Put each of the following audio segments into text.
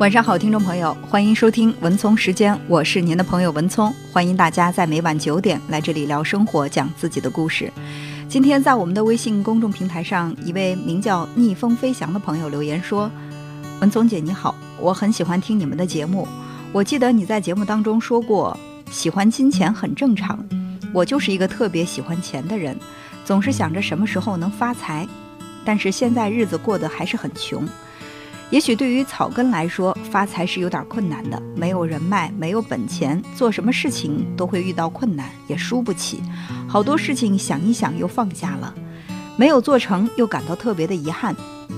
晚上好，听众朋友，欢迎收听文聪时间，我是您的朋友文聪，欢迎大家在每晚九点来这里聊生活，讲自己的故事。今天在我们的微信公众平台上，一位名叫逆风飞翔的朋友留言说：“文聪姐你好，我很喜欢听你们的节目。我记得你在节目当中说过，喜欢金钱很正常。我就是一个特别喜欢钱的人，总是想着什么时候能发财，但是现在日子过得还是很穷。”也许对于草根来说，发财是有点困难的，没有人脉，没有本钱，做什么事情都会遇到困难，也输不起。好多事情想一想又放下了，没有做成又感到特别的遗憾。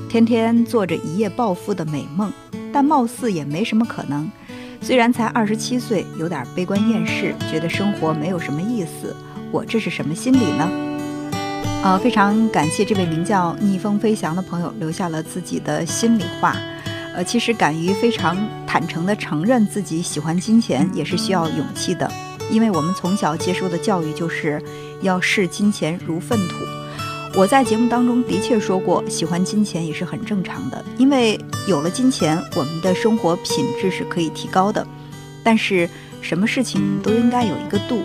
天天做着一夜暴富的美梦，但貌似也没什么可能。虽然才二十七岁，有点悲观厌世，觉得生活没有什么意思。我这是什么心理呢？呃，非常感谢这位名叫逆风飞翔的朋友留下了自己的心里话。呃，其实敢于非常坦诚地承认自己喜欢金钱，也是需要勇气的。因为我们从小接受的教育就是要视金钱如粪土。我在节目当中的确说过，喜欢金钱也是很正常的，因为有了金钱，我们的生活品质是可以提高的。但是，什么事情都应该有一个度。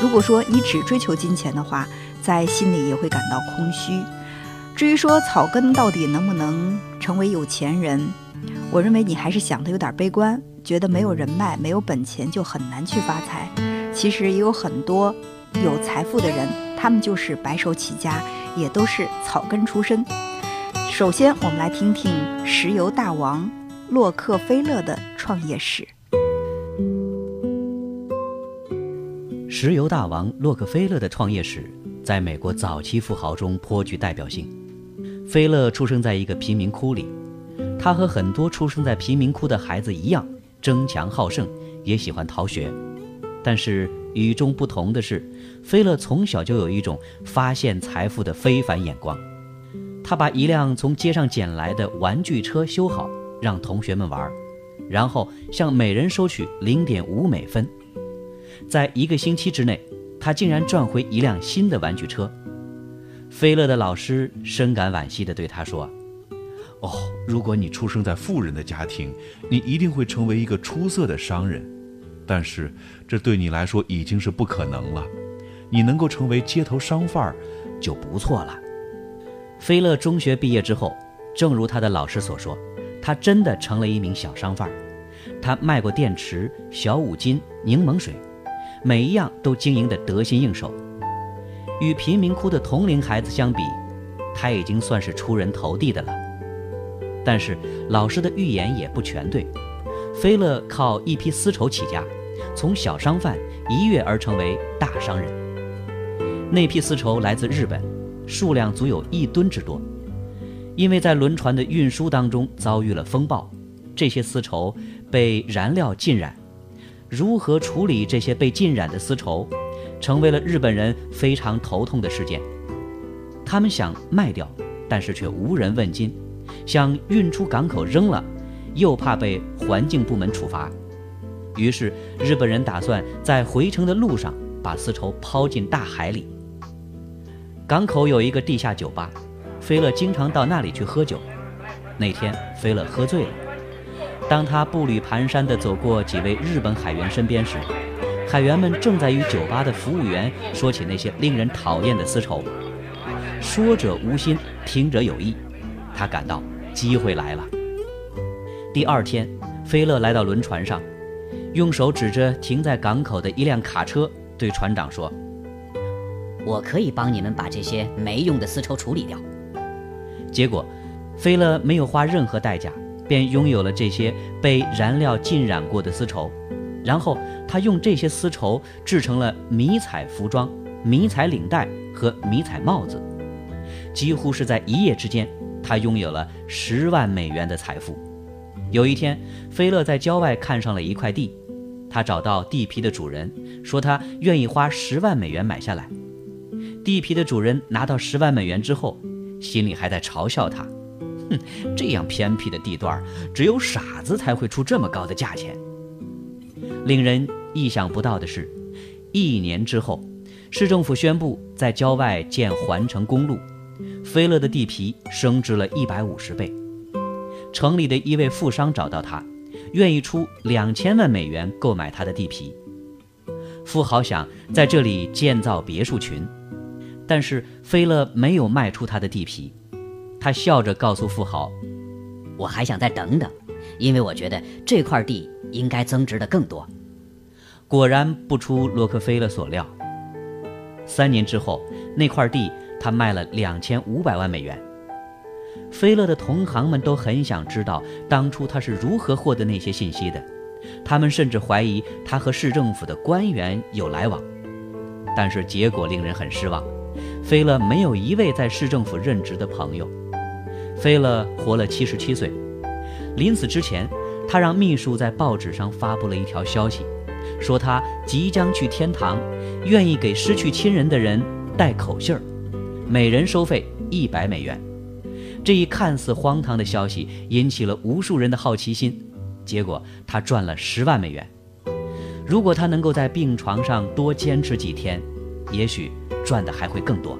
如果说你只追求金钱的话，在心里也会感到空虚。至于说草根到底能不能成为有钱人，我认为你还是想的有点悲观，觉得没有人脉、没有本钱就很难去发财。其实也有很多有财富的人，他们就是白手起家，也都是草根出身。首先，我们来听听石油大王洛克菲勒的创业史。石油大王洛克菲勒的创业史。在美国早期富豪中颇具代表性。菲勒出生在一个贫民窟里，他和很多出生在贫民窟的孩子一样，争强好胜，也喜欢逃学。但是与众不同的是，菲勒从小就有一种发现财富的非凡眼光。他把一辆从街上捡来的玩具车修好，让同学们玩，然后向每人收取零点五美分。在一个星期之内。他竟然赚回一辆新的玩具车。菲勒的老师深感惋惜地对他说：“哦，如果你出生在富人的家庭，你一定会成为一个出色的商人。但是这对你来说已经是不可能了。你能够成为街头商贩儿就不错了。”菲勒中学毕业之后，正如他的老师所说，他真的成了一名小商贩儿。他卖过电池、小五金、柠檬水。每一样都经营得得心应手，与贫民窟的同龄孩子相比，他已经算是出人头地的了。但是老师的预言也不全对，菲勒靠一批丝绸起家，从小商贩一跃而成为大商人。那批丝绸来自日本，数量足有一吨之多。因为在轮船的运输当中遭遇了风暴，这些丝绸被燃料浸染。如何处理这些被浸染的丝绸，成为了日本人非常头痛的事件。他们想卖掉，但是却无人问津；想运出港口扔了，又怕被环境部门处罚。于是日本人打算在回程的路上把丝绸抛进大海里。港口有一个地下酒吧，菲勒经常到那里去喝酒。那天，菲勒喝醉了。当他步履蹒跚地走过几位日本海员身边时，海员们正在与酒吧的服务员说起那些令人讨厌的丝绸。说者无心，听者有意，他感到机会来了。第二天，菲勒来到轮船上，用手指着停在港口的一辆卡车，对船长说：“我可以帮你们把这些没用的丝绸处理掉。”结果，菲勒没有花任何代价。便拥有了这些被燃料浸染过的丝绸，然后他用这些丝绸制成了迷彩服装、迷彩领带和迷彩帽子。几乎是在一夜之间，他拥有了十万美元的财富。有一天，菲勒在郊外看上了一块地，他找到地皮的主人，说他愿意花十万美元买下来。地皮的主人拿到十万美元之后，心里还在嘲笑他。这样偏僻的地段，只有傻子才会出这么高的价钱。令人意想不到的是，一年之后，市政府宣布在郊外建环城公路，菲勒的地皮升值了一百五十倍。城里的一位富商找到他，愿意出两千万美元购买他的地皮。富豪想在这里建造别墅群，但是菲勒没有卖出他的地皮。他笑着告诉富豪：“我还想再等等，因为我觉得这块地应该增值的更多。”果然不出洛克菲勒所料，三年之后，那块地他卖了两千五百万美元。菲勒的同行们都很想知道当初他是如何获得那些信息的，他们甚至怀疑他和市政府的官员有来往。但是结果令人很失望，菲勒没有一位在市政府任职的朋友。菲勒活了七十七岁，临死之前，他让秘书在报纸上发布了一条消息，说他即将去天堂，愿意给失去亲人的人带口信儿，每人收费一百美元。这一看似荒唐的消息引起了无数人的好奇心，结果他赚了十万美元。如果他能够在病床上多坚持几天，也许赚的还会更多。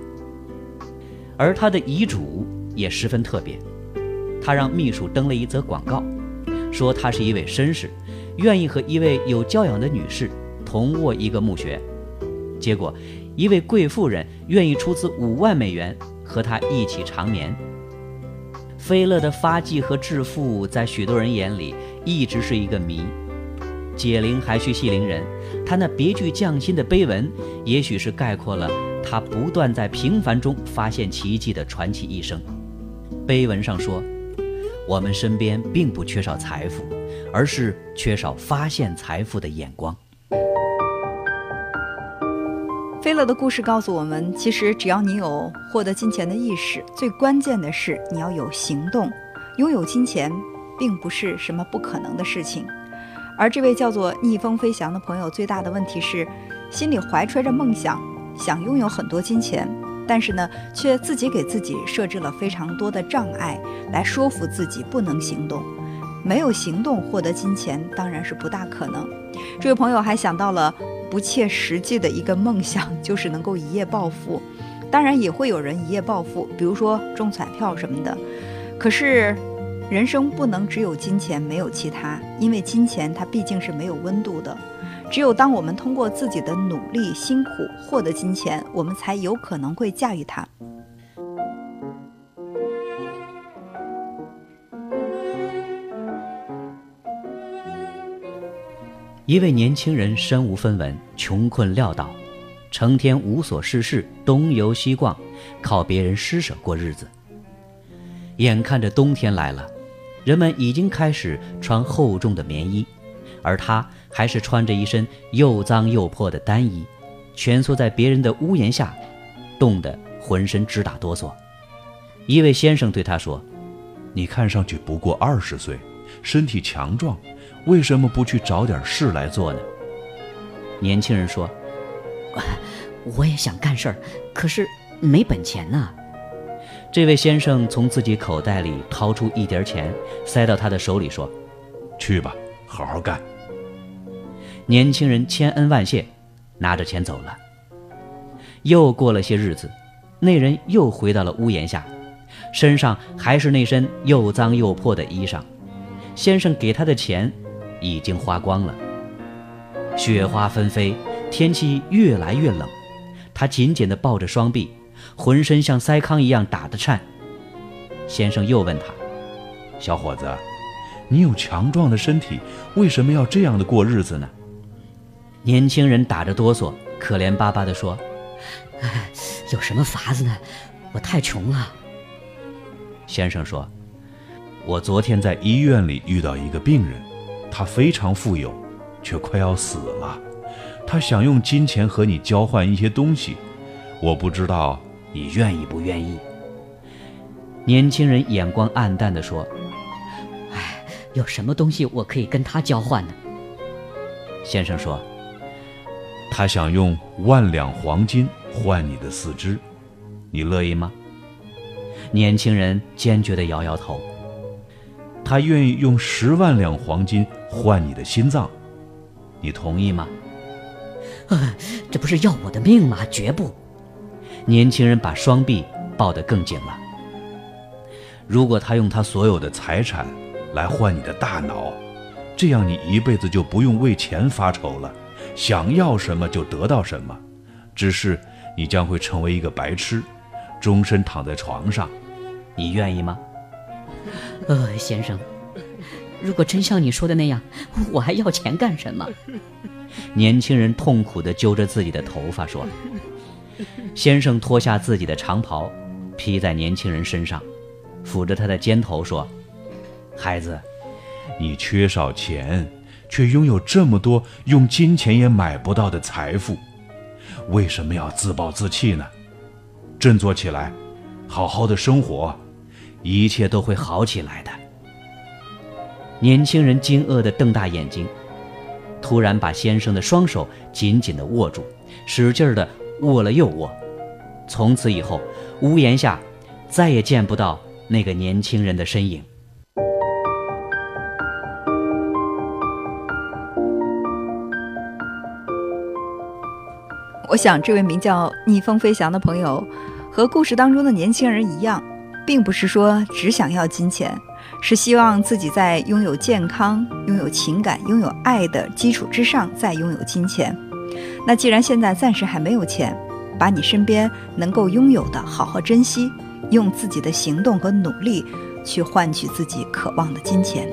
而他的遗嘱也十分特别，他让秘书登了一则广告，说他是一位绅士，愿意和一位有教养的女士同卧一个墓穴。结果，一位贵妇人愿意出资五万美元和他一起长眠。菲勒的发迹和致富，在许多人眼里一直是一个谜。解铃还须系铃人，他那别具匠心的碑文，也许是概括了他不断在平凡中发现奇迹的传奇一生。碑文上说：“我们身边并不缺少财富，而是缺少发现财富的眼光。”菲勒的故事告诉我们，其实只要你有获得金钱的意识，最关键的是你要有行动。拥有金钱并不是什么不可能的事情。而这位叫做逆风飞翔的朋友，最大的问题是，心里怀揣着梦想，想拥有很多金钱，但是呢，却自己给自己设置了非常多的障碍，来说服自己不能行动。没有行动获得金钱，当然是不大可能。这位朋友还想到了。不切实际的一个梦想就是能够一夜暴富，当然也会有人一夜暴富，比如说中彩票什么的。可是，人生不能只有金钱没有其他，因为金钱它毕竟是没有温度的。只有当我们通过自己的努力辛苦获得金钱，我们才有可能会驾驭它。一位年轻人身无分文，穷困潦倒，成天无所事事，东游西逛，靠别人施舍过日子。眼看着冬天来了，人们已经开始穿厚重的棉衣，而他还是穿着一身又脏又破的单衣，蜷缩在别人的屋檐下，冻得浑身直打哆嗦。一位先生对他说：“你看上去不过二十岁，身体强壮。”为什么不去找点事来做呢？年轻人说：“我也想干事儿，可是没本钱呐。”这位先生从自己口袋里掏出一叠钱，塞到他的手里，说：“去吧，好好干。”年轻人千恩万谢，拿着钱走了。又过了些日子，那人又回到了屋檐下，身上还是那身又脏又破的衣裳。先生给他的钱。已经花光了，雪花纷飞，天气越来越冷。他紧紧地抱着双臂，浑身像塞糠一样打得颤。先生又问他：“小伙子，你有强壮的身体，为什么要这样的过日子呢？”年轻人打着哆嗦，可怜巴巴地说：“有什么法子呢？我太穷了。”先生说：“我昨天在医院里遇到一个病人。”他非常富有，却快要死了。他想用金钱和你交换一些东西，我不知道你愿意不愿意。年轻人眼光暗淡地说：“哎，有什么东西我可以跟他交换呢？”先生说：“他想用万两黄金换你的四肢，你乐意吗？”年轻人坚决地摇摇头。他愿意用十万两黄金换你的心脏，你同意吗？啊，这不是要我的命吗？绝不！年轻人把双臂抱得更紧了。如果他用他所有的财产来换你的大脑，这样你一辈子就不用为钱发愁了，想要什么就得到什么。只是你将会成为一个白痴，终身躺在床上。你愿意吗？呃，先生，如果真像你说的那样，我还要钱干什么？年轻人痛苦地揪着自己的头发说：“先生脱下自己的长袍，披在年轻人身上，抚着他的肩头说：‘孩子，你缺少钱，却拥有这么多用金钱也买不到的财富，为什么要自暴自弃呢？振作起来，好好的生活，一切都会好起来的。’年轻人惊愕地瞪大眼睛。”突然把先生的双手紧紧地握住，使劲地握了又握。从此以后，屋檐下再也见不到那个年轻人的身影。我想，这位名叫逆风飞翔的朋友，和故事当中的年轻人一样，并不是说只想要金钱。是希望自己在拥有健康、拥有情感、拥有爱的基础之上，再拥有金钱。那既然现在暂时还没有钱，把你身边能够拥有的好好珍惜，用自己的行动和努力去换取自己渴望的金钱。